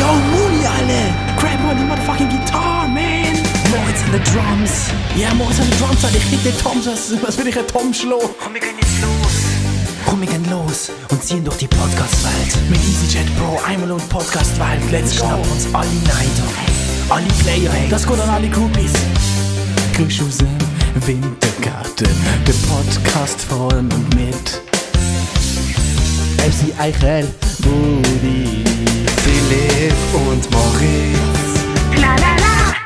Yo, Mooney, alle! Grab on the motherfucking guitar, man! Moritz an the drums! Ja, Moritz an the drums, Alter. Ich hit den Tom, was, was will ich ein Tom schlagen? Komm, wir gehen jetzt los. Komm, wir gehen los und ziehen durch die Podcast-Welt. Mit EasyJet Pro, einmal und Podcast-Welt. Let's go. Schnappen uns alle Neider. Alle Player, hey. Das geht an alle Groupies. Grüß aus dem Wintergarten. Der Podcast von und mit MC Eichel, Budi, Philipp und Moritz.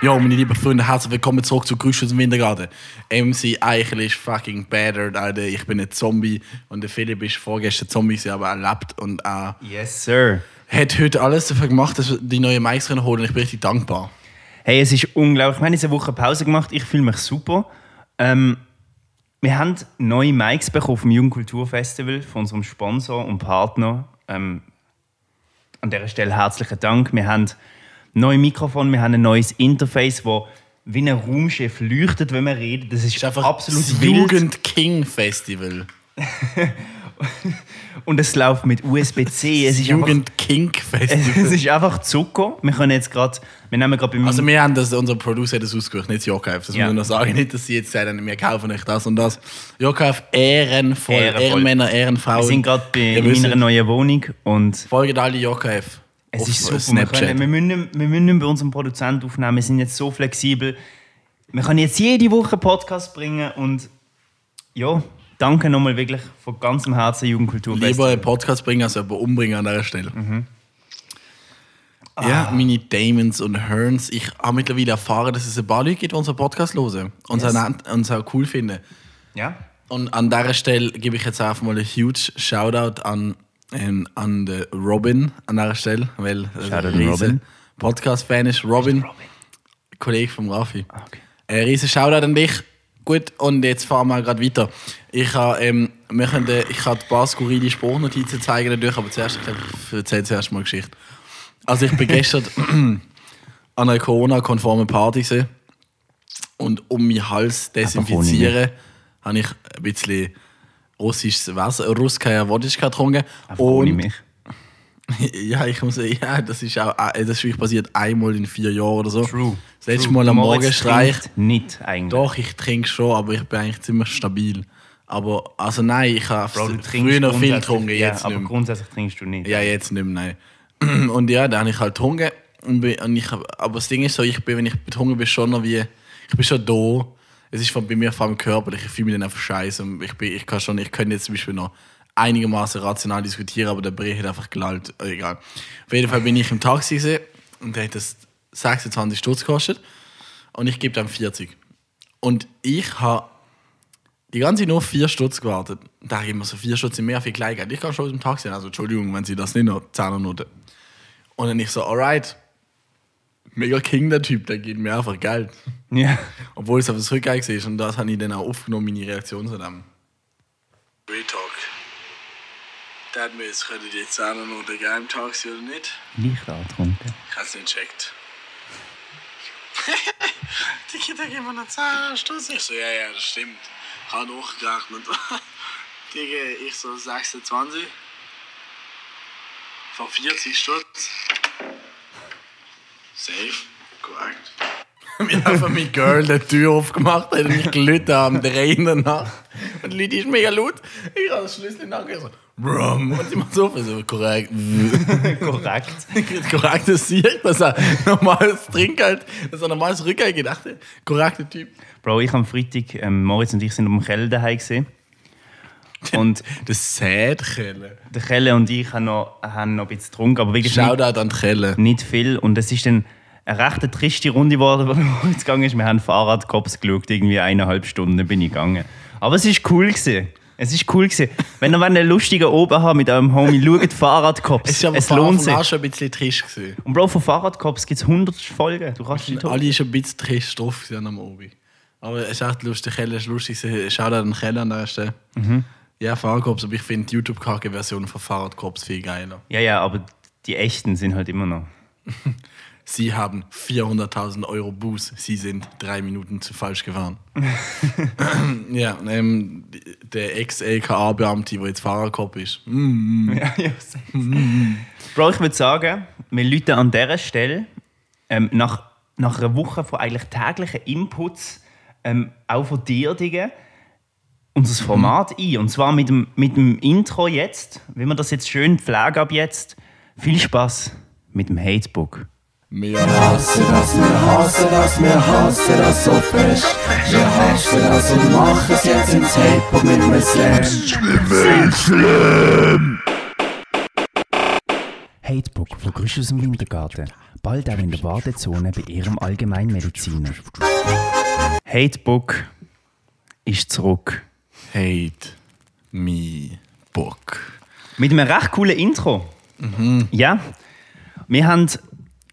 Ja, meine lieben Freunde, herzlich willkommen zurück zu Grüß aus dem Wintergarten. MC Eichel ist fucking battered, Alter. Ich bin ein Zombie und der Philipp ist vorgestern Zombie, aber er lebt und er Yes, sir. hat heute alles dafür gemacht, dass wir die neuen Mics können holen und ich bin richtig dankbar. Hey, es ist unglaublich. Wir haben jetzt eine Woche Pause gemacht. Ich fühle mich super. Ähm, wir haben neue Mics bekommen vom Jugendkulturfestival von unserem Sponsor und Partner. Ähm, an dieser Stelle herzlichen Dank. Wir haben neue Mikrofone, wir haben ein neues Interface, wo wie ein Raumschiff leuchtet, wenn wir reden. Das ist, Das ist einfach absolut das. Jugend King Festival. Und es läuft mit USB-C. Es ist Jugend King Es Festival. ist einfach Zucker. Wir können jetzt gerade, wir nehmen gerade bei mir. Also wir haben das, unser Producer hat das ausgesucht, nicht Jokaif. Das Ja. muss ich noch sagen. Nicht, dass sie jetzt sagen, wir kaufen euch das und das. Jokaif, ehrenvoll. Ehrenvoll. Ehrenmänner, Ehrenfrauen. wir sind gerade bei- meiner neuen Wohnung und Folgt alle Jokaif. es ist super. Wir, Snapchat. können, wir, müssen, nicht- wir müssen nicht bei unserem Produzenten aufnehmen. Wir sind jetzt so flexibel. Wir können jetzt jede Woche einen Podcast bringen und ja, danke nochmal wirklich von ganzem Herzen Jugendkultur. Lieber einen Podcast bringen, als jemanden umbringen an dieser Stelle. Mhm. Ja, Ah. meine Damons und Hearns. Ich habe mittlerweile erfahren, dass es ein paar Leute gibt, die unseren Podcast hören und Yes. uns auch cool finden. Ja? Und an dieser Stelle gebe ich jetzt einfach mal ein huge Shoutout an, ähm, an den Robin an dieser Stelle, weil er ein Robin. Podcast-Fan ist. Robin, Robin. Kollege von Rafi. Ah, okay. Ein riesen Shoutout an dich. Gut, und jetzt fahren wir gerade weiter. Ich habe ähm, wir können, äh, ich kann ein paar skurrile Spruchnotizen zeigen natürlich, aber zuerst, ich erzähle zuerst mal eine Geschichte. Also ich bin gestern an einer Corona-konformen Party gewesen. und um meinen Hals desinfizieren habe ich ein bisschen russisches Wasser, Russkaya Wodka getrunken. Einfach ohne Und- mich. ja, ich muss ja, das ist auch äh, das ist wirklich passiert einmal in vier Jahren oder so. True. Das letzte True. Mal am Moritz Morgenstreich. trinkt Nicht eigentlich. Doch, ich trinke schon, aber ich bin eigentlich ziemlich stabil. Aber, also nein, ich habe früher noch viel getrunken, ja, jetzt aber nicht mehr. grundsätzlich trinkst du nicht. Ja, jetzt nicht mehr, nein. Und ja, dann habe ich halt getrunken. Und bin, und ich, aber das Ding ist so, ich bin, wenn ich betrunken bin, schon noch wie, ich bin schon da. Es ist von, bei mir vor allem körperlich, ich fühle mich dann einfach scheiße. Ich, bin, ich kann schon, ich könnte jetzt zum Beispiel noch einigermaßen rational diskutieren, aber der Brie hat einfach gelallt. Äh, Egal. Auf jeden Fall bin ich im Taxi gewesen, und der hat das 26 Stutz gekostet. Und ich gebe dann 40. Und ich habe die ganze Zeit nur vier Stutz gewartet. Da habe ich immer so vier Stutz sind mehr viel Kleingeld. Ich kann schon aus dem Taxi. Also Entschuldigung, wenn Sie das nicht noch Zehnernote. Und dann ich so, alright. Mega King der Typ, der geht mir einfach Geld. Ja. Obwohl es auf das Rückgang ist und das habe ich dann auch aufgenommen, meine Reaktion zu dem. Real Talk. Der hat mir jetzt können die Zehnernote geben im Taxi oder nicht? Leicht angetrunken. Ich habe es nicht gecheckt. Digi, da geben wir noch 10 Stutz. Ich so, ja, ja, das stimmt. Ich habe hochgerechnet. Digi, ich so 26. Von 40 Stutz. Safe. Korrekt. Wir haben mit Girl die Tür aufgemacht, hat mich gelitten am 3 in der Nacht. Und die Leute ist mega laut. Ich habe das Schlüssel nachgegeben. Brum. Und macht so, so korrekt. Korrekt. korrektes Sieg, dass er normales Trinkgeld, dass er normales Rückgeld gedacht hat. Korrekter Typ. Bro, ich am Freitag, ähm, Moritz und ich sind am Kelle daheim gesehen. Und Das Sädkelle. der Kelle und ich haben noch, haben noch ein bisschen getrunken, aber wirklich nicht, Shoutout an die Kelle. nicht viel. Und es ist dann eine recht triste Runde geworden, wo Moritz gegangen ist. Wir haben Fahrradkops geschaut, irgendwie eineinhalb Stunden bin ich gegangen. Aber es ist cool gewesen. Es ist cool gewesen. Wenn ihr einen lustigen Oben habt mit eurem Homie, schaut Fahrradkops. Es ist aber es von lohnt sich. schon ein bisschen trist gewesen. Und Bro, von Fahrradkops gibt es 100 Folgen. Du kannst nicht Alle schon ein bisschen trist drauf am Obi. Aber es ist echt lustig. Kelle ist lustig. Shoutout an Kelle an der Stelle. Ja, Fahrradkorps, aber ich finde die YouTube-Kacke-Version von Fahrradkorps viel geiler. Ja, ja, aber die echten sind halt immer noch. Sie haben 400.000 Euro Buß. Sie sind drei Minuten zu falsch gefahren. ja, ähm, der Ex-LKA-Beamte, der jetzt Fahrerkopf ist. Mm. Ja, ja, safe. Bro, ich würde sagen, wir läuten an dieser Stelle ähm, nach, nach einer Woche von eigentlich täglichen Inputs, ähm, auch von dir, Digga, unser Format ein. Und zwar mit dem, mit dem Intro jetzt, wie wir das jetzt schön pflegen ab jetzt. Viel Spaß mit dem Hatebook. Wir hasse das, wir hasse das, wir hasse das so fest. Wir hasse das und mach es jetzt ins Hip-Hop mit einem Slam. Hatebook von Grüsch aus dem Wintergarten. Bald auch in der Wartezone bei Ihrem Allgemeinmediziner. Hatebook ist zurück. hate me book. Mit einem recht coolen Intro. Ja, wir haben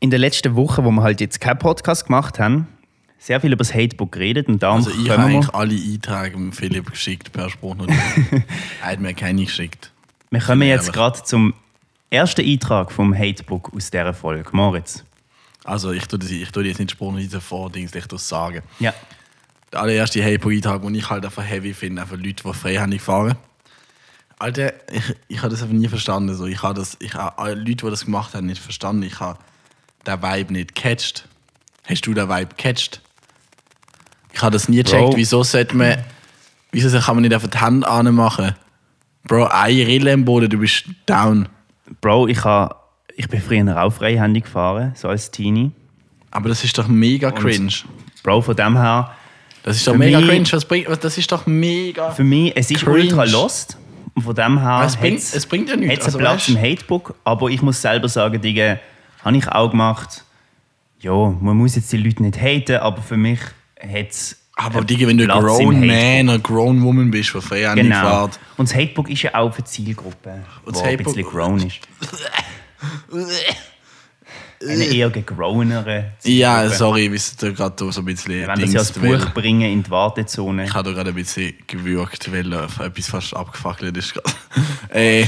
in den letzten Wochen, wo wir halt jetzt keinen Podcast gemacht haben, sehr viel über das Hatebook geredet und darum Also ich habe eigentlich alle Einträge dem Philipp geschickt per Sprachnachricht. er hat mir keine geschickt. wir kommen jetzt gerade zum ersten Eintrag vom Hatebook aus dieser Folge. Moritz. Also ich tue, das, ich tue jetzt nicht Sprachnachrichten vor, Dings, ich tue es sagen. Ja. Der allererste Hey-Eintrag, den ich halt einfach heavy finde, einfach Leute, die freihändig fahren. Alter, ich, ich habe das einfach nie verstanden. So. Ich habe das, ich habe Leute, die das gemacht haben, nicht verstanden. Ich habe den Vibe nicht gecatcht. Hast du den Vibe gecatcht? Ich habe das nie gecheckt. Wieso sollte man, wieso kann man nicht einfach die Hand anmachen? Bro, eine Rille im Boden, du bist down. Bro, ich, ha, ich bin früher auch freihändig gefahren, so als Teenie. Aber das ist doch mega cringe. Bro, von dem her, Das ist doch mega mich- cringe. Was bringt, das ist doch mega. für mich, es ist Cringe. ultra lost. Und von dem her Es bringt- es bringt ja nichts. hat's Also, einen Platz weißt- im Hatebook, aber ich muss selber sagen, Digga, habe ich auch gemacht. Ja, man muss jetzt die Leute nicht haten, aber für mich hat es Aber Digga, wenn du ein grown man, eine grown woman bist, die freihändig Genau. fährt. Und das Hatebook ist ja auch für Zielgruppe, Und die ein bisschen grown ist. Eine eher gegrownere Ja, Zielgruppe. sorry, wir sind da gerade so ein bisschen Wir wollen das ja als weil Buch bringen in die Wartezone. Ich habe da gerade ein bisschen gewürgt, weil äh, etwas fast abgefackelt ist gerade. äh,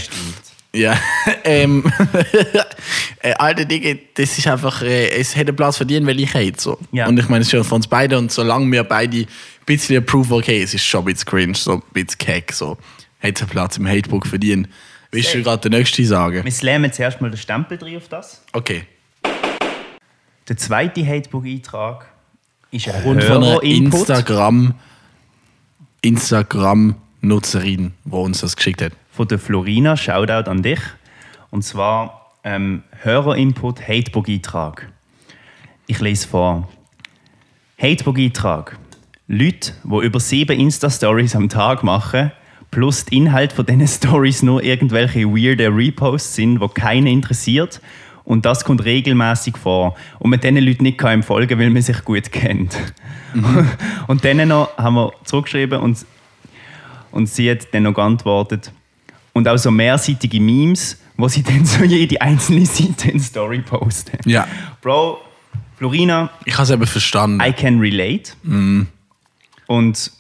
ja, ähm, äh, alte Dinge, das ist einfach, äh, es hätte Platz verdient, weil ich hate so. Ja. Und ich meine, es ist ja von uns beiden und solange wir beide ein bisschen approve, okay, es ist schon ein bisschen cringe, so ein bisschen keck, so, hätte es einen Platz im Hatebook verdient. Willst du gerade den nächsten sagen? Wir slammen zuerst mal den Stempel drin auf das. Okay. Der zweite Hatebook-Eintrag ist ein Und von einer. Instagram, Instagram-Nutzerin, die uns das geschickt hat. Von der Florina. Shoutout an dich. Und zwar ähm, Hörer-Input, Hatebook-Eintrag. Ich lese vor. Hatebook-Eintrag. Leute, die über sieben Insta-Stories am Tag machen, plus die Inhalt von diesen Stories nur irgendwelche weirde Reposts sind, die keinen interessiert. Und das kommt regelmäßig vor. Und man diesen Leuten nicht kann folgen weil man sich gut kennt. und dann noch haben wir zurückgeschrieben und und sie hat dann noch geantwortet. Und auch so mehrseitige Memes, wo sie dann so jede einzelne Seite in Story posten. Ja. Bro, Florina, Ich habe es eben verstanden. I can relate. Und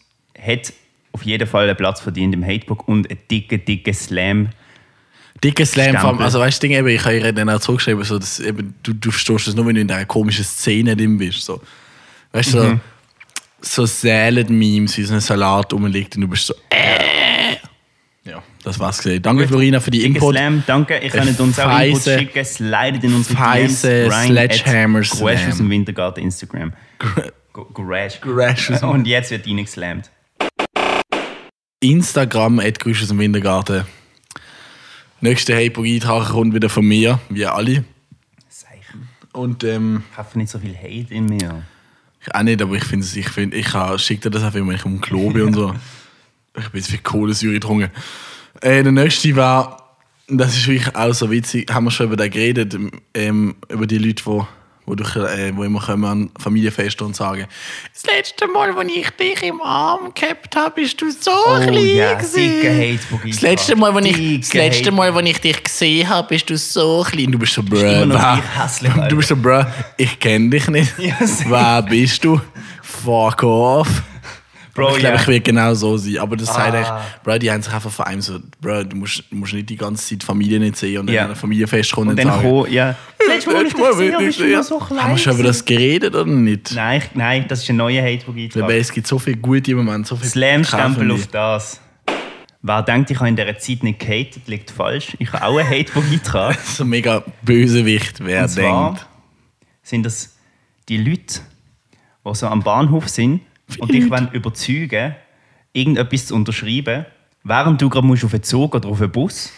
hat auf jeden Fall einen Platz verdient im Hatebook und einen dicken, dicken Slam. Dicke Slam, vom, also weißt du, Ding, eben, ich habe ihr dann auch zurückgeschrieben, so, dass, eben, du, du verstehst das nur, wenn du in dieser komischen Szene drin bist. So. Weißt du, Mhm. so, so Salad-Memes, wie so ein Salat rumliegt und du bist so, äh. Das war's gesehen. Danke, Florina, für die Input. Slam, danke. Ihr könnt uns auch Feise- Inputs schicken. Slidet in unsere Feise Sledgehammer Crash Slam. aus dem Wintergarten Instagram. Crash. Crash Und jetzt wird reingeslammt. Instagram, at Grüß aus dem Wintergarten. Nächster Hey-Eintrag kommt wieder von mir, wie alle. Zeichen. Und ähm, Ich habe nicht so viel Hate in mir. Ich auch nicht, aber ich finde ich finde, ich schicke dir das einfach, wenn ich um Klo bin und so. Ich bin jetzt viel Kohlensäure getrunken. Äh, der nächste war, das ist wirklich auch so witzig, haben wir schon über den geredet, ähm, über die Leute, die wo, durch, äh, wo immer kommen an Familienfeste und sagen, das letzte Mal, als ich dich im Arm gehabt habe, bist du so klein Oh ja, gewesen. dicker Hatebook Das letzte Mal, als ich, das letzte Mal, als ich dich gesehen habe, bist du so klein. Du bist so, bruh. Du bist so, bruh, ich kenne dich nicht. Wer bist du? Fuck off. Bro, ich glaube, ja. ich will genau so sein. Aber das sagt Ah. echt, Bro, die haben sich einfach vor allem so, Bro, du musst, du musst nicht die ganze Zeit die Familie nicht sehen und Ja. dann an Familienfest kommen Und und, dann sagen, kommen, ja. Letztes Mal, ich dich gesehen habe, bist du noch so klein. Haben wir schon über das geredet oder nicht? Nein, ich- nein, das ist ein neuer Weil Hatebook-Eintrag. es gibt so viele gute Momente, so viele Slam-Stempel Kämpfe. auf das. Wer denkt, ich habe in dieser Zeit nicht gehatet, liegt falsch. Ich habe auch einen Hate-Beitrag. So mega Bösewicht, wer Und zwar denkt. sind das die Leute, die so am Bahnhof sind und dich wollen überzeugen, irgendetwas zu unterschreiben, während du gerade musst auf einen Zug oder auf einen Bus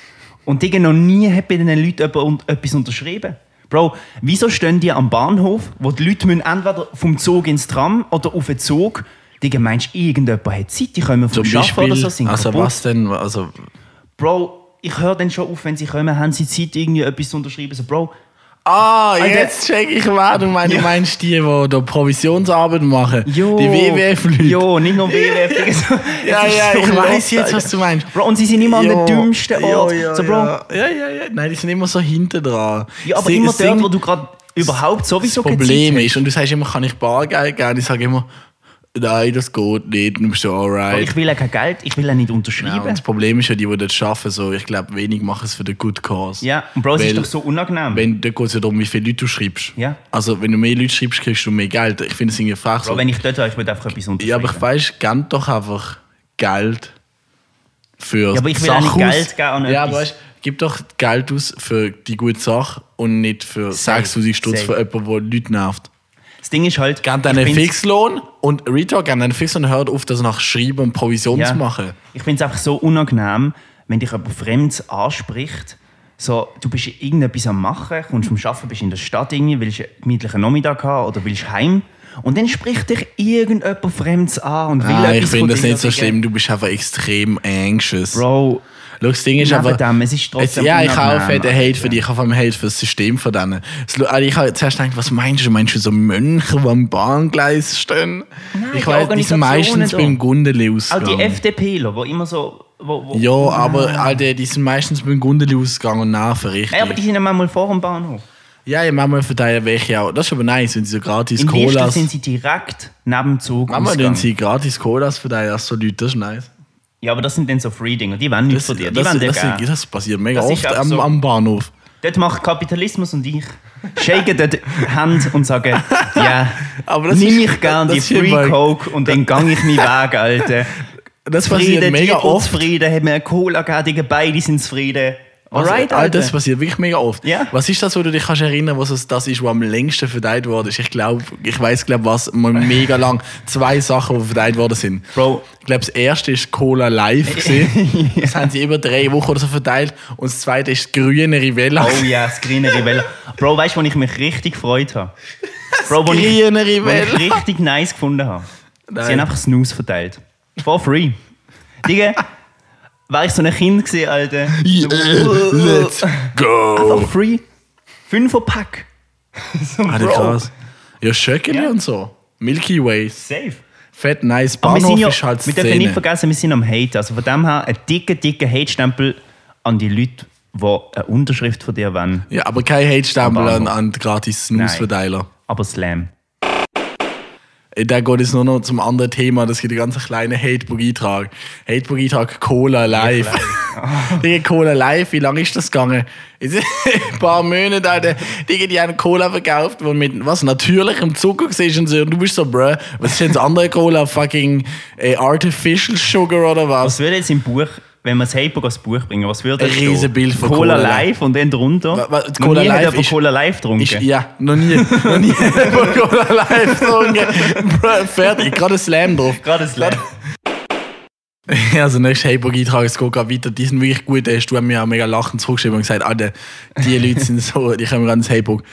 und die noch nie hat bei diesen Leuten etwas unterschrieben. Bro, wieso stehen die am Bahnhof, wo die Leute müssen entweder vom Zug ins Tram oder auf den Zug? Digga, meinst du, irgendjemand hat Zeit? Die kommen vom Schaffen oder so, sind also kaputt. was denn? Also, Bro, ich höre dann schon auf, wenn sie kommen, haben sie Zeit, irgendwie etwas zu unterschreiben. So, Bro, ah, Alter. jetzt check ich wer du meinst. Ja. Du meinst die, die da Provisionsarbeit machen. Jo, Die WWF-Leute. Jo, nicht nur WWF. Ja, ja, so ich weiß jetzt, was du meinst. Bro, und sie sind immer an Jo, den dümmsten jo, Ort. Ja, so, Bro, ja, ja. ja, ja, ja. Nein, die sind immer so hinten dran. aber Sie- immer dort, wo du gerade überhaupt sowieso Das Problem ist, und du sagst immer, kann ich Bargeld geben? Ich sage immer, nein, das geht nicht. Du bist hast. alright. Ich will ja kein Geld, ich will ja nicht Ja, unterschreiben. und das Problem ist ja, die, die das arbeiten, so, ich glaube, wenig machen es für den Good Cause. Ja, und Bro, es ist doch so unangenehm. Wenn, da geht es ja darum, wie viele Leute du schreibst. Ja. Also, wenn du mehr Leute schreibst, kriegst du mehr Geld. Ich finde es irgendwie frech Bro, so. wenn ich dort wäre, ich würde einfach etwas unterschreiben. Ja, aber ich weiß, gib doch einfach Geld für Ja, aber ich will auch nicht. Geld geben an Ja, aber weißt, gib doch Geld aus für die gute Sache und nicht für Safe, 6000 Stutz für jemanden, der Leute nervt. Das Ding ist halt, ich deinen Fixlohn und Retalk, gib deinen Fixlohn und hört auf, das nach Schreiben und Provision Ja. zu machen. Ich finde es einfach so unangenehm, wenn dich jemand Fremdes anspricht. So, du bist irgendetwas am Machen, kommst vom Arbeiten, bist in der Stadt irgendwie, willst einen gemütlichen Nachmittag haben oder willst heim. Und dann spricht dich irgendjemand Fremdes an und will Ah, ich finde das nicht so schlimm, du bist einfach extrem anxious. Bro, das Ding ist aber. dem, es ist trotzdem ja, ich habe auch fette Hate für dich, ich habe allem Hate für das System von denen. Es- also Ich habe zuerst gedacht, was meinst du? Meinst du so Mönche, die am Bahngleis stehen? ich die weiß, die sind meistens da. beim Gundeli auch die ausgegangen. FDPler, die immer so... Wo, wo, Ja, aber Alter, die sind meistens beim Gundeli ausgegangen und. Hey, aber die sind ja manchmal vor dem Bahnhof. ja, ja, manchmal verteilen welche auch. Das ist aber nice, wenn sie so gratis Im Colas. sind sie direkt neben dem Zug Manchmal ausgegangen. sie gratis Colas verteilen, als so Leute, das ist nice. Ja, aber das sind dann so Free-Dinger, die wollen nichts von dir, die das, wollen dir das, geben. das, passiert mega Das ist oft am, so. am Bahnhof. Dort macht Kapitalismus und ich shaken dort Hand und sagen, ja, Aber das nimm ist- ich gern die ist Free immer- Coke und dann gang ich meinen Weg, Alter. Das passiert Frieden, mega oft. zufrieden, hat mir eine Cola gegeben, Digga, beide sind zufrieden. Also, Alright, Alter. das passiert wirklich mega oft. Ja. Was ist das, wo du dich kannst erinnern, was es das ist, was am längsten verteilt worden ist? Ich glaube, ich weiß, glaube was mal mega lang. Zwei Sachen, die verteilt worden sind. Bro. Ich glaube, das erste ist Cola Live gesehen. Das haben sie über drei Wochen oder so verteilt. Und das zweite ist grüne Rivella. Oh ja, das grüne Rivella. Bro, weißt du, wo ich mich richtig gefreut habe? Bro, wo ich, wo ich richtig nice gefunden habe. Nein. Sie haben einfach Snooze verteilt. For free. Digga, war ich so ein Kind gewesen, Alter. Yeah, let's go. Einfach free. Fünferpack. so, Alter, Bro. krass. Ja, Schöckeli Ja. und so. Milky Ways. Safe. Fett nice. Bahnhof ja, ist halt wir dürfen nicht vergessen, wir sind am Hate. Also von dem her ein dicker, dicker Hate-Stempel an die Leute, die eine Unterschrift von dir wollen. Ja, aber kein Hate-Stempel an, an gratis Snooze-Verteiler. Aber Slam. Da geht es nur noch zum anderen Thema. Das gibt einen ganz kleinen Hatebook-Eintrag. Hatebook-Eintrag Cola Live. Digga, Cola Live, wie lange ist das gegangen? Jetzt Ein paar Monate, Alter. Digga, die haben Cola verkauft, wo mit was natürlichem Zucker war und so. Und du bist so, bruh, was ist das andere Cola? Fucking äh, Artificial Sugar oder Was was? würde jetzt im Buch, wenn wir das Hatebook als Buch bringen, was würde Ein da stehen? Riesenbild von Cola, Cola Live und dann drunter. Wa- wa- Noch Cola nie hat Live jemand ist- Cola Live getrunken. Ist, ja, noch nie. noch nie Cola Live getrunken. Bruh, fertig. Gerade ein Slam drauf. Gerade ein Slam. Also nächster Heybook-Eintrag, es geht gerade weiter. Die sind wirklich gut. Da hast du mir auch mega lachend zurückgeschrieben und gesagt, Alter, die Leute sind so, die kommen gerade ins Heybook.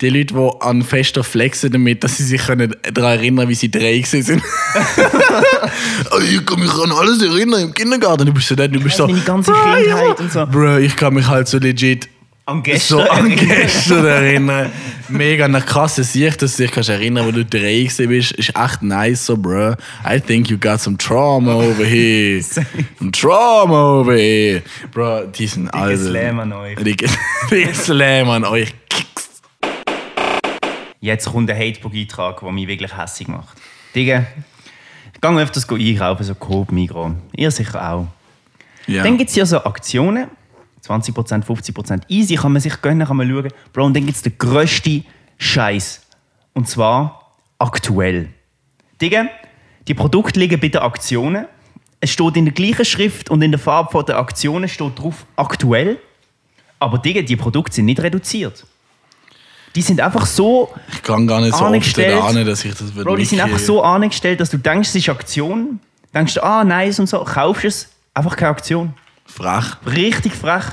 Die Leute, die an Fester flexen damit, dass sie sich können daran erinnern wie sie drei gewesen sind. oh, ich kann mich an alles erinnern im Kindergarten. Du bist so dort, du bist so. meine ganze «Ah, Kindheit und so. Bro, ich kann mich halt so legit An gestern. so an erinnern. gestern erinnern. Mega nach krasse Sicht, dass du dich kannst erinnern, wo du drei gewesen bist. Ist echt nice, so, bro. I think you got some trauma over here. some trauma over here. Bro, die sind alle. Slam an euch. Dicke dicke Slam an euch. Jetzt kommt ein Hatebook-Eintrag, der mich wirklich hässlich macht. Digga, ich gehe öfters einkaufen, so Coop, Migros. Ihr sicher auch. Ja. Dann gibt es ja so Aktionen, 20%, 50% easy, kann man sich gönnen, kann man schauen. Bro, und dann gibt es den grössten Scheiß. Und zwar aktuell. Digga, die Produkte liegen bei den Aktionen. es steht in der gleichen Schrift und in der Farbe von der Aktionen steht drauf aktuell, aber die, die Produkte sind nicht reduziert. Die sind einfach so, Ich kann gar nicht so oft Angestellt. ahnen, dass ich das Bro, die sind einfach so angestellt, dass du denkst, es ist Aktion, denkst du, ah, nice und so, kaufst es, einfach keine Aktion. Frech. Richtig frech.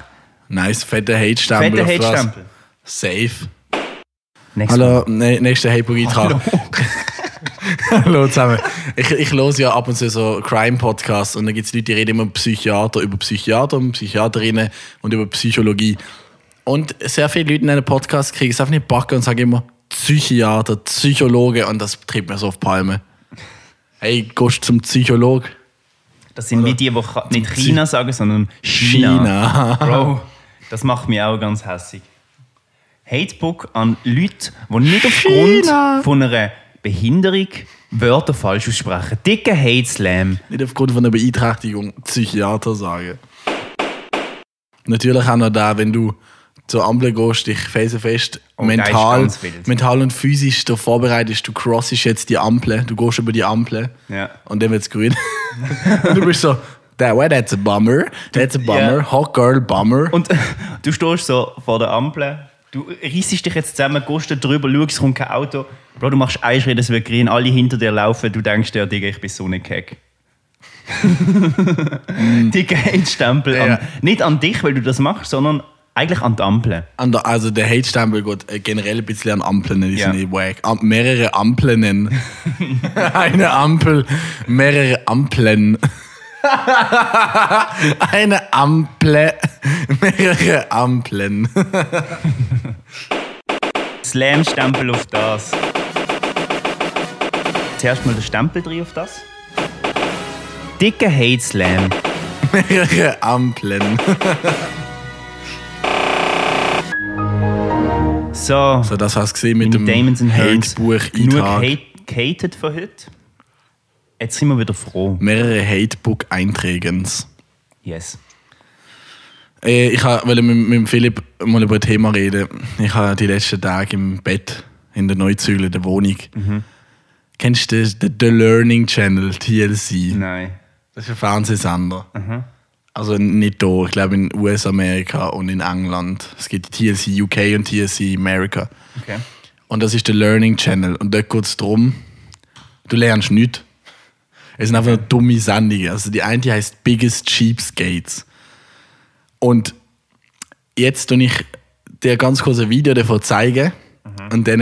Nice, fetter Hate-Stempel. Fetter. Hate-Stempel. Safe. Nächstes Hallo, ne, nächster Hypogitar. Hallo zusammen. Ich, ich höre ja ab und zu so Crime-Podcasts und da gibt es Leute, die reden immer über Psychiater, über Psychiater und Psychiaterinnen und über Psychologie. Und sehr viele Leute in einem Podcast kriegen es einfach nicht backen und sagen immer Psychiater, Psychologe und das treibt mir so auf die Palme. Hey, gehst zum Psycholog? Das sind wie die, die nicht China sagen, sondern China. China. Bro, das macht mich auch ganz hässig. Hatebook an Leute, die nicht aufgrund China. von einer Behinderung Wörter falsch aussprechen. Dicke Hate Slam. Nicht aufgrund von einer Beeinträchtigung Psychiater sagen. Natürlich auch noch da, wenn du zur Ampel gehst, dich felsenfest Oh, der ist mental, mental und physisch darauf vorbereitest, du crossest jetzt die Ampel, du gehst über die Ampel Ja. und dann wird es grün. und du bist so, that way, that's a bummer, that's a bummer, Ja. hot girl bummer. Und du stehst so vor der Ampel, du reissest dich jetzt zusammen, gehst da drüber, schaust, kommt kein Auto. Bro, du machst einen Schritt, es wird grün, alle hinter dir laufen, du denkst dir, Digga, ich bin so ein Keck. Dicker Hate-Stempel. Ja. An, nicht an dich, weil du das machst, sondern eigentlich an die Ampel. An der, also der Hate-Stempel geht äh, generell ein bisschen an Ampeln, die Ja. sind eh wack. Am, mehrere Ampeln. Eine Ampel, mehrere Ampeln. Eine Ampel, mehrere Ampeln. Slam-Stempel auf das. Zuerst mal der Stempel drin auf das. Dicker Hate-Slam. mehrere Ampeln. So, So, das hast du gesehen mit dem Damons Hearns. Genug hate, gehatet für heute. Jetzt sind wir wieder froh. Mehrere Hate-Book-Einträgens. Yes. Äh, ich wollte mit, mit Philipp mal über ein Thema reden. Ich habe die letzten Tage im Bett in der Neuzügel der Wohnung. Kennst du den, The Learning Channel, TLC? Nein. Das ist ein Fernsehsender. Also nicht da, ich glaube in US, Amerika und in England. Es gibt TLC UK und TLC America. Okay. Und das ist der Learning Channel. Und dort geht es darum, du lernst nichts. Es sind einfach nur dumme Sendungen. Also die eine heißt Biggest Cheapskates. Und jetzt tue ich dir ganz kurz ein Video davon zeigen und dann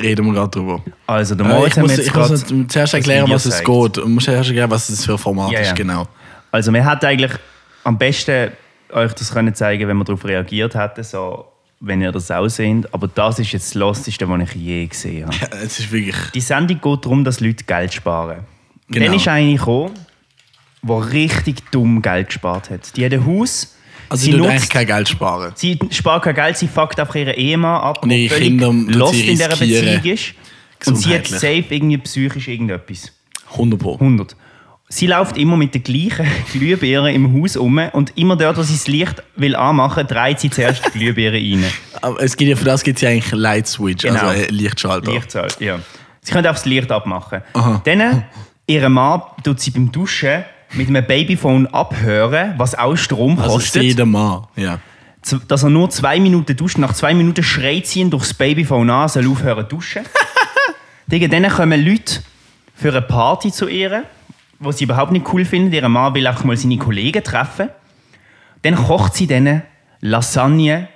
reden wir gerade drüber. Also, der Äh, Moritz ich hat muss, ich muss noch zuerst erklären, was es gezeigt. geht. Und muss erst erklären, was das für ein Format Ja, ist, ja. genau. Also, wir hätten eigentlich am besten euch das können zeigen, wenn wir darauf reagiert hätten, so, wenn ihr das auch seht. Aber das ist jetzt das Losteste, was ich je gesehen habe. Es ist wirklich. Die Sendung geht darum, dass Leute Geld sparen. Genau. Dann ist eine gekommen, die richtig dumm Geld gespart hat. Die hat ein Haus, Also sie du nutzt- eigentlich kein Geld sparen. sie spart kein Geld, sie fuckt einfach ihren Ehemann ab, Und der Kinder lost sie in dieser. Beziehung ist. Und sie hat safe irgendwie psychisch irgendetwas. 100 Pro. 100. Sie läuft immer mit der gleichen Glühbirne im Haus um und immer dort, wo sie das Licht will anmachen, dreht sie zuerst die Glühbirne rein. Aber es gibt ja, für das gibt es ja eigentlich Light Switch, Genau. also Lichtschalter. Lichtzahl, ja. Sie können auch das Licht abmachen. Aha. Dann, ihr Mann tut sie beim Duschen mit einem Babyphone abhören, was auch Strom Also kostet. jeder Mann. Ja. Dass er nur zwei Minuten duscht. Nach zwei Minuten schreit sie ihn durchs Babyphone an, soll aufhören zu duschen. Dann kommen Leute für eine Party zu ihr, wo sie überhaupt nicht cool finden. Ihr Mann will einfach mal seine Kollegen treffen. Dann kocht sie denen Lasagne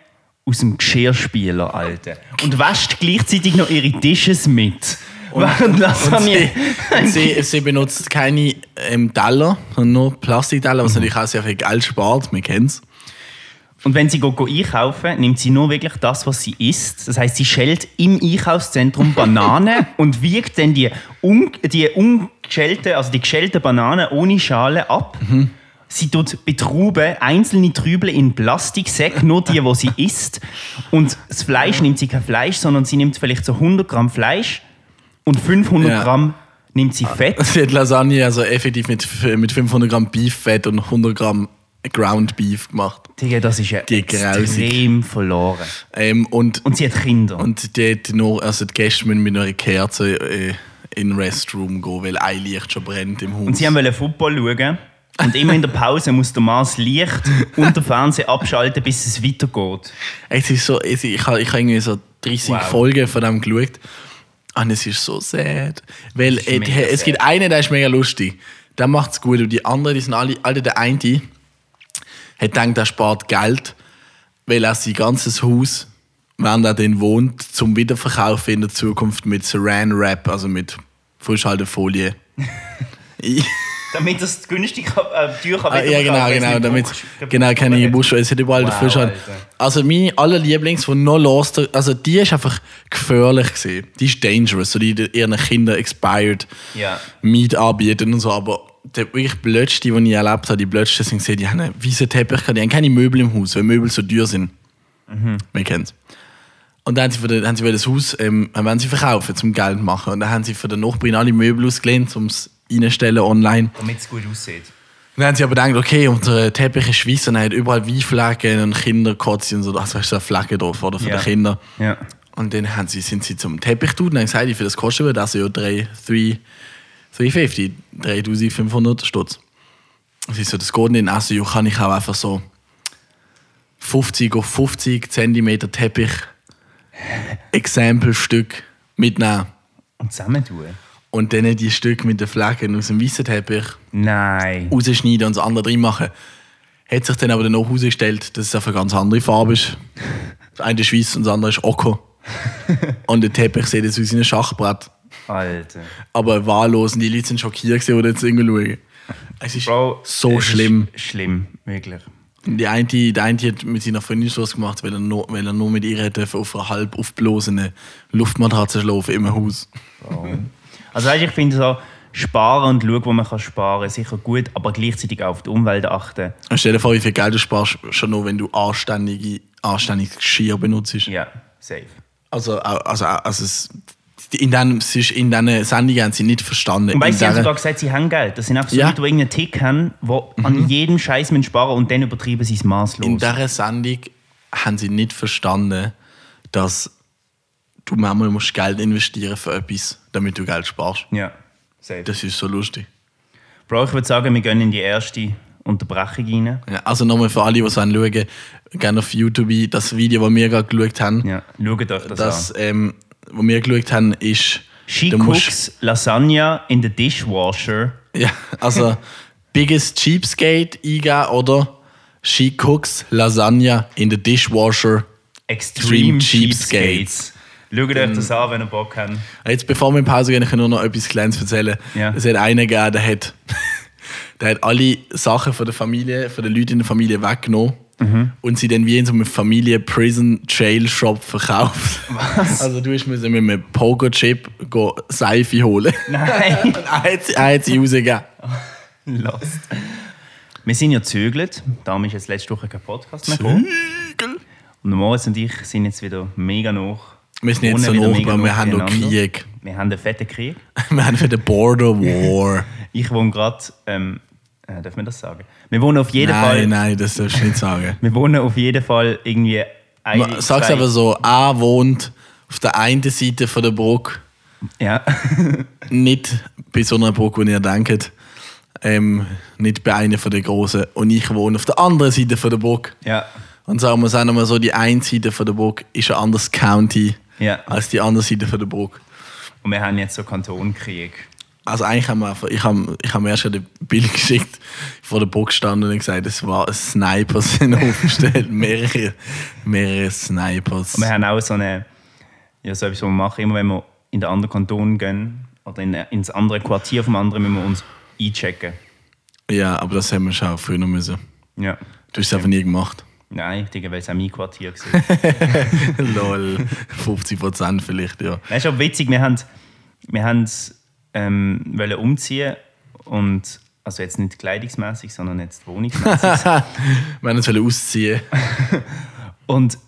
aus dem Geschirrspüler, Alter. Und wäscht gleichzeitig noch ihre Dishes mit. Während Lasagne... Und sie, sie benutzt keine ähm, Teller, sondern nur Plastikteller, Mhm. was natürlich auch sehr viel Geld spart. Man kennt es. Und wenn sie go, go einkaufen, nimmt sie nur wirklich das, was sie isst. Das heißt, sie schält im Einkaufszentrum Bananen und wiegt dann die, un, die ungeschälte, also die geschälte Banane ohne Schale ab. Sie tut bei Trauben einzelne Trübel in Plastiksäcke, nur die, die sie isst. Und das Fleisch nimmt sie kein Fleisch, sondern sie nimmt vielleicht so 100 Gramm Fleisch und 500 Ja. Gramm nimmt sie Fett. Sie hat Lasagne also effektiv mit, mit 500 Gramm Beeffett und 100 Gramm Ground Beef gemacht. Digga, das ist ja Die grausig. extrem verloren. Ähm, und, Und sie hat Kinder. und die, hat nur, also die Gäste müssen mit einer Kerze äh, in den Restroom gehen, weil ein Licht schon brennt im Haus. Und sie haben wollen Football schauen. Und immer in der Pause muss der Mars Licht und der Fernseher abschalten, bis es weitergeht. Es ist so, es, ich habe ich hab irgendwie so 30 Wow. Folgen von dem geschaut. Und es ist so sad. Weil Das äh, es sad. gibt einen, der ist mega lustig. Der macht es gut. Und die anderen, die sind alle, Alter, der eine hat gedacht, er spart Geld, weil er sein ganzes Haus, während er den wohnt, zum Wiederverkaufen in der Zukunft mit Saran Wrap, also mit Frischhaltefolie. Damit das günstig äh, teuer kann Ah, ja, genau, genau. Damit, genau, keine Busch. Es hat überall Wow, Frischhalt. Alter. Also meine aller Lieblings, die noch lost, also die ist einfach gefährlich gesehen. Die ist dangerous, so die ihren Kindern expired Ja. Meat anbieten und so. Aber der wirklich blödste, den ich erlebt habe, die blödsten sind gesehen, die haben einen weißen Teppich, die haben keine Möbel im Haus, weil Möbel so teuer sind. Mhm. Man kennt's. Und dann haben sie, für den, haben sie das Haus ähm, sie verkaufen, zum Geld machen. Und dann haben sie für den Nachbarn alle Möbel ausgelehnt, um es reinstellen online. Damit es gut aussieht. Dann haben sie aber gedacht, okay, unser Teppich ist weiß und er hat überall Weinflecken und Kinderkotze und so. Also hast du so Flecken drauf, oder? Für Ja. die Kinder. Ja. Und dann haben sie, sind sie zum Teppich tun und haben gesagt, wie viel das kostet. Also ja, 3, 3, 350, 3500 Stutz. Und sie so, das geht nicht. Also kann ich auch einfach so 50 auf 50 Zentimeter Teppich Exempelstück mitnehmen. Und zusammen tun? Und dann die Stücke mit den Flecken aus dem weißen Teppich Nein. rausschneiden und das andere drin machen. Hat sich dann aber dann auch herausgestellt, dass es einfach eine ganz andere Farbe ist. Das eine ist weiß und das andere ist Oko. und der Teppich sieht jetzt aus wie ein Schachbrett. Alter. Aber wahllos die Leute sind schockiert oder jetzt irgendwie schauen. Es ist Bro, so es schlimm. Ist schlimm, wirklich. Die eine, die eine hat mit seiner Freundin Schluss gemacht, weil er nur, weil er nur mit ihr hätte auf einer halb aufblasenen Luftmatratze schlafen im Haus. Also weißt, ich finde so, sparen und schauen, wo man kann sparen sicher gut, aber gleichzeitig auch auf die Umwelt achten. Stell dir vor, wie viel Geld du sparst, schon nur, wenn du anständige, anständiges Geschirr benutzt. Ja, safe. Also, also, also es, in ist in Sendungen haben sie nicht verstanden. Und weißt, in sie haben sogar gesagt, sie haben Geld. Das sind einfach so Ja. Mhm. Leute, die irgendeinen Tick haben, die an jedem Scheiß sparen und dann übertreiben sie es maßlos. in dieser Sendung haben sie nicht verstanden, dass du manchmal musst Geld investieren für etwas, damit du Geld sparst. ja, safe. Das ist so lustig. Bro, ich würde sagen, wir gehen in die erste Unterbrechung rein. Ja, also nochmal für alle, die es schauen, gerne auf YouTube, das Video, das wir gerade geschaut haben, Ja, schaut euch das, das, an. ähm, was wir geschaut haben, ist... She cooks Lasagna in the dishwasher. Ja, also biggest cheapskate eingeben oder she cooks lasagna in the dishwasher. Extreme Extreme Cheapskates. Schaut euch das an, wenn ihr Bock habt. Jetzt, bevor wir in Pause gehen, kann ich nur noch etwas Kleines erzählen. Ja. Es hat einen gegeben, der hat, der hat alle Sachen von der Familie, von den Leuten in der Familie weggenommen Mhm. und sie dann wie in so einem Familie-Prison-Jail-Shop verkauft. Was? Also du musst mit einem Pogo-Chip go Seife holen. Nein. Und er hat, sie- rausgegeben. Lost. Wir sind ja zögelt. Darum ist jetzt letzte Woche kein Podcast mehr gekommen. Und Moritz und ich sind jetzt wieder mega noch. Wir sind jetzt so mega aber wir haben noch. Krieg. Wir haben einen fetten Krieg. Wir haben für den Border War. Ich wohne gerade. Ähm, äh, darf man das sagen? Wir wohnen auf jeden Fall. Nein, nein, das darfst du nicht sagen. Wir wohnen auf jeden Fall irgendwie. Ein, Ma- Sag's aber so, A wohnt auf der einen Seite von der Brücke, Ja. nicht bei so einer Brücke, wie ihr denkt, ähm, nicht bei einer von den großen. Und ich wohne auf der anderen Seite von der Brücke. ja. Und sagen wir sagen wir mal so, die eine Seite von der Brücke ist ein anderes County Ja. als die andere Seite von der Brücke. Und wir haben jetzt so Kantonkrieg. Also eigentlich haben wir einfach, ich habe ich hab mir erst ein Bild geschickt, vor der Brücke gestanden und gesagt, es war Snipers sind aufgestellt, mehrere, mehrere Snipers. Und wir haben auch so eine, ja, so etwas, was wir machen, immer wenn wir in den anderen Kanton gehen oder in, ins andere Quartier vom anderen, müssen wir uns einchecken. Ja, aber das haben wir schon früher müssen. Ja. Du hast es einfach nie gemacht. Nein, Digga, weil es auch mein Quartier war. Lol, 50% vielleicht, ja. Nein, ist aber witzig, wir haben, wir haben ähm, wollen umziehen und also jetzt nicht kleidungsmäßig, sondern jetzt wohnungsmäßig. Wir uns wollen ausziehen. und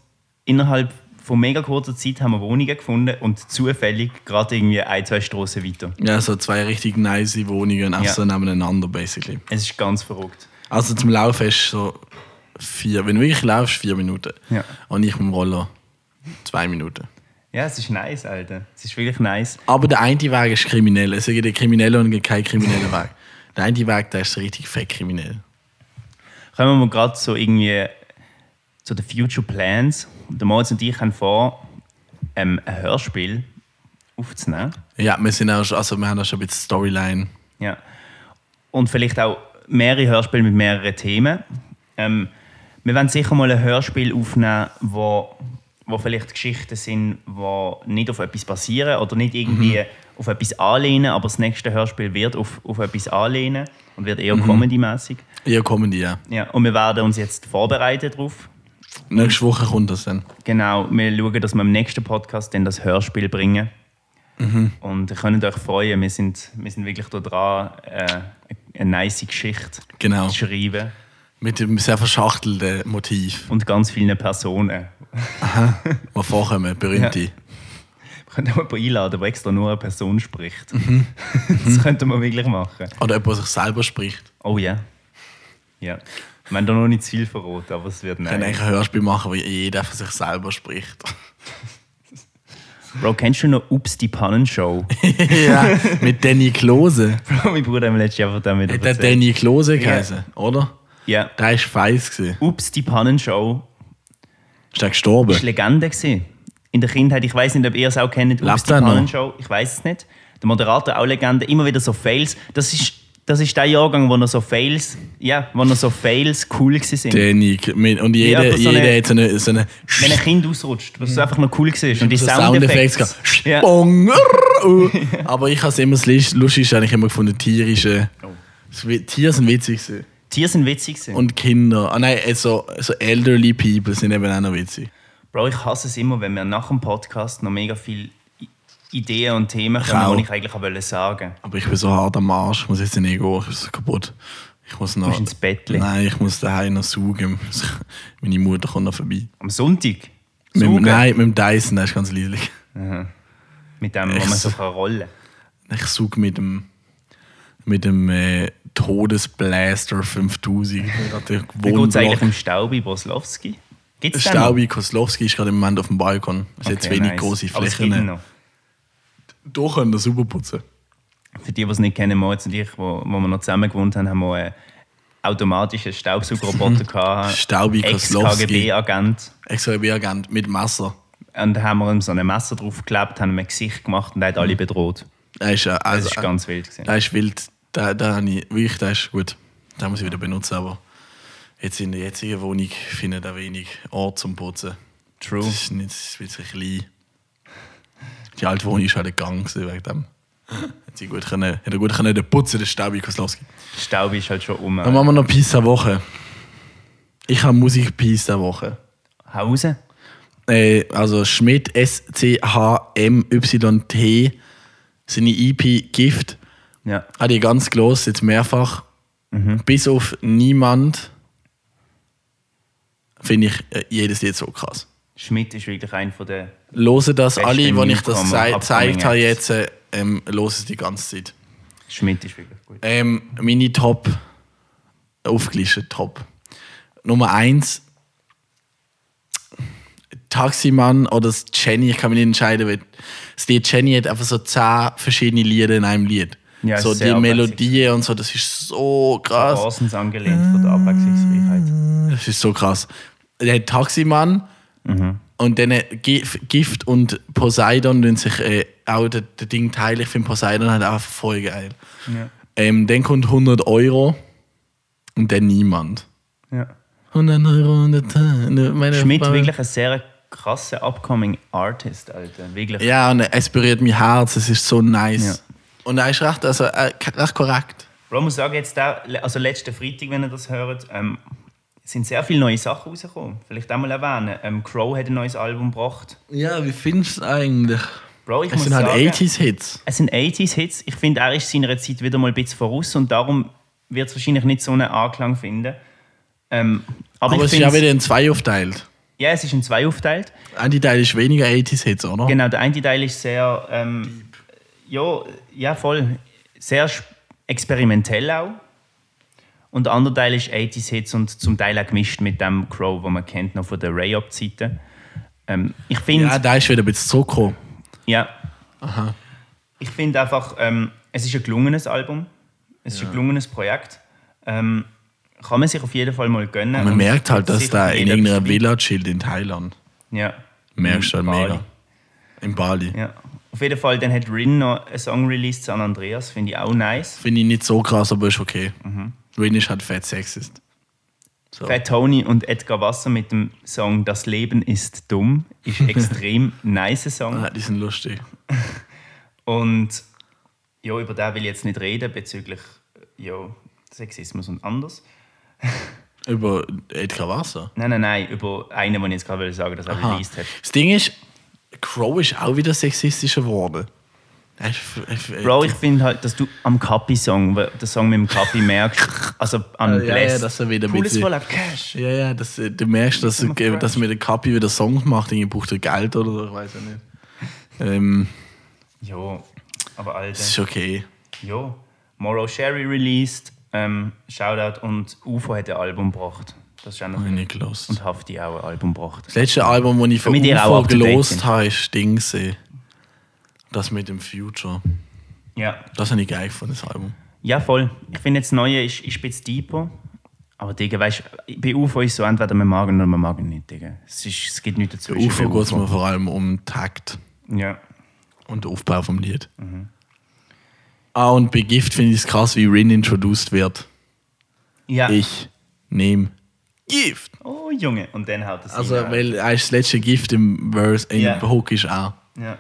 innerhalb von mega kurzer Zeit haben wir Wohnungen gefunden und zufällig gerade irgendwie ein, zwei Straßen weiter. Ja, so zwei richtig nice Wohnungen, auch Ja. so nebeneinander, basically. Es ist ganz verrückt. Also zum Laufen ist so vier, wenn du wirklich laufst, vier Minuten. Ja. Und ich mit dem Roller zwei Minuten. Ja, es ist nice, Alter. Es ist wirklich nice. Aber der eine Weg ist kriminell. Es gibt einen kriminellen und keinen kriminellen Weg. Der eine Weg, der ist richtig fett kriminell. Kommen wir mal gerade so irgendwie zu den Future Plans. Der Moritz und ich haben vor, ähm, ein Hörspiel aufzunehmen. Ja, wir sind auch schon, also wir haben auch schon ein bisschen Storyline. Ja. Und vielleicht auch mehrere Hörspiele mit mehreren Themen. Ähm, wir werden sicher mal ein Hörspiel aufnehmen, wo, wo vielleicht Geschichten sind, die nicht auf etwas basieren oder nicht irgendwie auf etwas anlehnen, aber das nächste Hörspiel wird auf, auf etwas anlehnen und wird eher comedy-mäßig. Ja, kommen die, ja. Ja, und wir werden uns jetzt vorbereiten darauf. Nächste Woche kommt das dann. Genau, wir schauen, dass wir im nächsten Podcast dann das Hörspiel bringen. Und ihr könnt euch freuen, wir sind, wir sind wirklich da dran, äh, eine nice Geschichte Genau. zu schreiben. Mit dem sehr verschachtelten Motiv, Und ganz vielen Personen. die vorkommen, berühmte. Wir können auch jemanden einladen, der extra nur eine Person spricht. das könnte man wirklich machen. Oder jemand, der sich selber spricht. Oh ja. Ja. Wir haben da noch nicht zu viel verraten, aber es wird Ich kann nein. eigentlich ein Hörspiel machen, wo jeder von sich selber spricht. Bro, kennst du noch Ups, die Pannenshow? ja, mit Danny Klose. Bro, mein Bruder hat mir letztes Jahr von damit Hat der. Danny Klose geheißen, oder? Ja. Der war feiss. gewesen. Ups, die Pannenshow Ist der gestorben? ist Legende gewesen. In der Kindheit. Ich weiß nicht, ob ihr es auch kennt. Ups, die? Pannenshow. Ich weiß es nicht. Der Moderator auch Legende. Immer wieder so Fails. Das ist, das ist der Jahrgang, wo noch so Fails, ja, wo noch so Fails cool. Danny. mit- Und jeder, aber so jeder eine- hat so eine, so eine Wenn ein Kind ausrutscht, was so einfach noch cool war. Und die so Soundeffekte. Ja. Uh. Aber ich habe es immer das Lustigste eigentlich immer gefunden, tierische. Oh. Tiere sind witzig. gewesen. Tiere sind witzig. gewesen. Und Kinder. Ah nein, also, so elderly people sind eben auch noch witzig. Bro, ich hasse es immer, wenn wir nach dem Podcast noch mega viele Ideen und Themen kommen, die ich eigentlich auch wollte sagen Aber ich bin so hart am Arsch, ich muss jetzt nicht gehen, ich bin so kaputt. Ich muss noch. musst ins Bettli. Nein, ich muss daheim noch saugen. Meine Mutter kommt noch vorbei. Am Sonntag. Mit, nein, mit dem Dyson, der ist ganz leislich. Mit dem, wo Ich man so so- kann rollen Ich suche mit dem, mit dem äh, Todesblaster 5000. Der Wie geht es eigentlich im Staubi Boslowski? Gibt es Staubi Koslowski ist gerade im Moment auf dem Balkon. Es hat jetzt wenig große gibt ihn Flächen. Da können wir super putzen. Für die, die es nicht kennen, Moritz und ich, wo, wo wir noch zusammen gewohnt haben, haben wir einen automatischen Staubsaugerroboter gehabt. Staubi Koslowski. Ex-KGB-Agent. Ex-Agent mit Messer. Und da haben wir ihm so ein Messer draufgeklebt, haben ihm ein Gesicht gemacht und er hat alle bedroht. Er ist, äh, Das also, ist ganz wild. Gewesen. Der ist wild. Der, der, habe ich, wirklich, der ist gut. Den muss ich wieder benutzen, aber jetzt in der jetzigen Wohnung finde ich da wenig Ort zum Putzen. True. Das ist nicht das ist ein klein. Die alte Wohnung ist halt ein Gang wegen dem. Hat sie gut können, er gut können den putzen, der Staubi Koslowski. Staubi ist halt schon um. Dann machen wir noch Peace der Woche. Ich habe Musik Peace der Woche. Hause? Äh, also Schmidt S-C-H-M-Y-T seine EP Gift. Ja. Habe ich ganz groß, jetzt mehrfach. Bis auf niemand finde ich äh, jedes Lied so krass. Schmidt ist wirklich einer von der. Lose das alle, wo ich das gezeigt habe jetzt, äh, ähm, lose es die ganze Zeit. Schmidt ist wirklich gut. Ähm, meine Top, aufgelistet Top. Nummer eins Taximann oder das Jenny, ich kann mich nicht entscheiden, weil das Lied Jenny hat einfach so zehn verschiedene Lieder in einem Lied. Ja, so die Melodie und so, das ist so krass. Orsons angelehnt von der Abwechslungsreichheit. Das ist so krass. Der hat Taximann und dann Gif- Gift und Poseidon tun sich äh, auch das Ding teilen. Ich finde Poseidon halt einfach voll geil. Ja. Ähm, dann kommt 100 Euro und dann niemand. Ja. 100 Euro und der meine Schmidt Frau- wirklich ein sehr krasser upcoming Artist, Alter. Wirklich. Ja, und es berührt mein Herz, es ist so nice. Ja. Und er ist recht, also, äh, recht korrekt. Bro, ich muss sagen, jetzt da, also letzten Freitag, wenn ihr das hört, ähm, sind sehr viele neue Sachen rausgekommen. Vielleicht einmal erwähnen. Ähm, Crow hat ein neues Album gebracht. Ja, wie findest du es eigentlich? Bro, ich Es muss sind halt sagen, 80s-Hits. es sind 80s-Hits. Ich finde, er ist seiner Zeit wieder mal ein bisschen voraus und darum wird es wahrscheinlich nicht so einen Anklang finden. Ähm, aber, Aber es ist ja wieder in zwei aufteilt. ja, es ist in zwei aufteilt. Ein Teil ist weniger 80s-Hits, oder? Genau, der eine Teil ist sehr, ähm, ja, ja, voll, sehr experimentell auch. Und der andere Teil ist 80s Hits und zum Teil auch gemischt mit dem Crow, den man kennt noch von der Ray-Up-Zeiten. Ähm, ich finde, Ja, da ist wieder ein bisschen zurückgekommen. ja. Ich finde einfach, ähm, es ist ein gelungenes Album. Es ist ein gelungenes Projekt. Ähm, kann man sich auf jeden Fall mal gönnen. Man Und merkt halt, dass da in irgendeiner Villa chillt in Thailand. Ja. Merkst du halt mega. In Bali. Ja. Auf jeden Fall, dann hat Rin noch einen Song released, San Andreas, finde ich auch nice. Finde ich nicht so krass, aber ist okay. Mhm. Rin ist halt fett sexist. So. Fat Tony und Edgar Wasser mit dem Song Das Leben ist dumm ist extrem nice Song. Ah, die sind lustig. Und ja, über den will ich jetzt nicht reden bezüglich ja, Sexismus und anders. Über Edgar Wasser. Nein, nein, nein, über einen, den ich jetzt gerade will sagen, dass er Aha. released hat. Das Ding ist, Crow ist auch wieder sexistischer geworden. Bro, ich finde halt, dass du am Kapi-Song, den Song mit dem Kapi merkst, also am Ja, ja, Bless, dass er wieder ein Pool ist bisschen- voller Cash. Ja, ja, das, äh, du merkst, dass, immer äh, dass mit der Kapi wieder Songs macht. Irgendwie braucht er Geld oder so, ich weiß ja nicht. Ähm, Ja, aber Alter. ist okay. Ja, Morrow Sherry released, ähm, Shoutout und UFO hat ein Album gebracht. Das ist auch noch nicht gelost. und Hafti auch ein Album gebracht. Das letzte Album, das ich von Damit UFO gelost habe, ist Dings. äh, Das mit dem Future. Ja, Das habe ich geil gefunden, das Album. ja voll. Ich finde jetzt das Neue ist, ist ein bisschen deeper. Aber Digga, weißt du, bei UFO ist es so, entweder man mag ihn oder man mag ihn nicht, Digga. Es, ist, es geht nichts dazu. Bei UFO geht es mir vor allem um Takt Ja. und den Aufbau vom Lied. Mhm. Ah, und bei Gift finde ich es krass, wie Rin introduced wird. ja. Ich nehme Gift. Oh, Junge. Und dann haut es Also, weil er ist das letzte Gift im Verse, in Ja. Hook ist auch. Ja.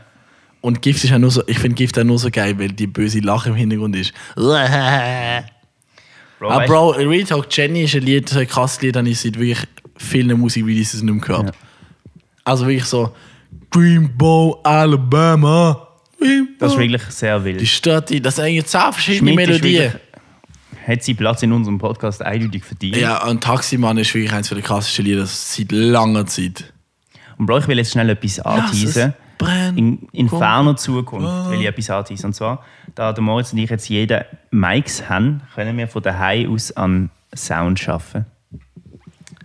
Und Gift ist ja nur so, ich finde Gift auch nur so geil, weil die böse Lache im Hintergrund ist. Bro, ah, weißt- Bro, Real Talk Jenny ist ein Lied, so ein krasses Lied, das ich seit wirklich vielen Musikvideos nicht mehr gehört. Ja. Also wirklich so, Dreambow, Alabama. Das ist wirklich sehr wild. die Stadt, die, das sind eigentlich zehn verschiedene Schmidt Melodien. Hat sie Platz in unserem Podcast eindeutig verdient. Ja, und Taximann ist wirklich eines der krassesten Lieder seit langer Zeit. Und Bro, ich will jetzt schnell etwas anteasen. In, in Komm. ferner Zukunft will ich etwas anteasen. Und zwar, da der Moritz und ich jetzt jeden Mics haben, können wir von daheim aus an Sound schaffen.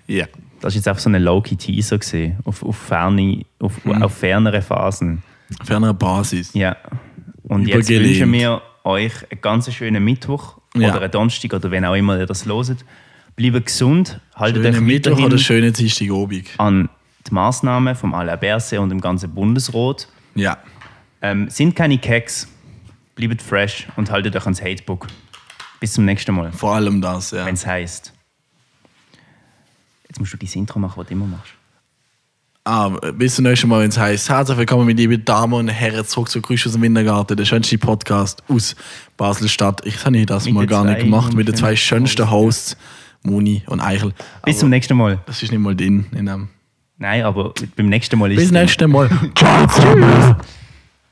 Ja. Das ist jetzt einfach so ein Low-Key-Teaser gesehen, auf, auf, ferne, auf, Mhm. auf fernere Phasen. Auf einer Basis. Ja. Und jetzt wünschen wir euch einen ganz schönen Mittwoch Ja. oder einen Donnerstag oder wenn auch immer ihr das loset. Bleibt gesund, haltet euch Mittwoch oder schönen Dienstagabend. an die Massnahmen vom Alain Berset und dem ganzen Bundesrat. Ja. Ähm, sind keine Keks, bleibt fresh und haltet euch ans Hatebook. Bis zum nächsten Mal, Vor allem das, ja. wenn es heißt. Jetzt musst du dein Intro machen, was du immer machst. Ah, bis zum nächsten Mal, wenn es heißt, herzlich willkommen, meine lieben Damen und Herren, zurück zu Grüß aus dem Wintergarten, der schönste Podcast aus Basel-Stadt. Ich habe das Mit mal gar nicht gemacht, mit den zwei schönsten Hosts, Moni und Eichel. Bis Aber zum nächsten Mal. Das ist nicht mal drin. In dem. Nein, aber beim nächsten Mal ist Bis es zum dann. nächsten Mal. Ciao zusammen.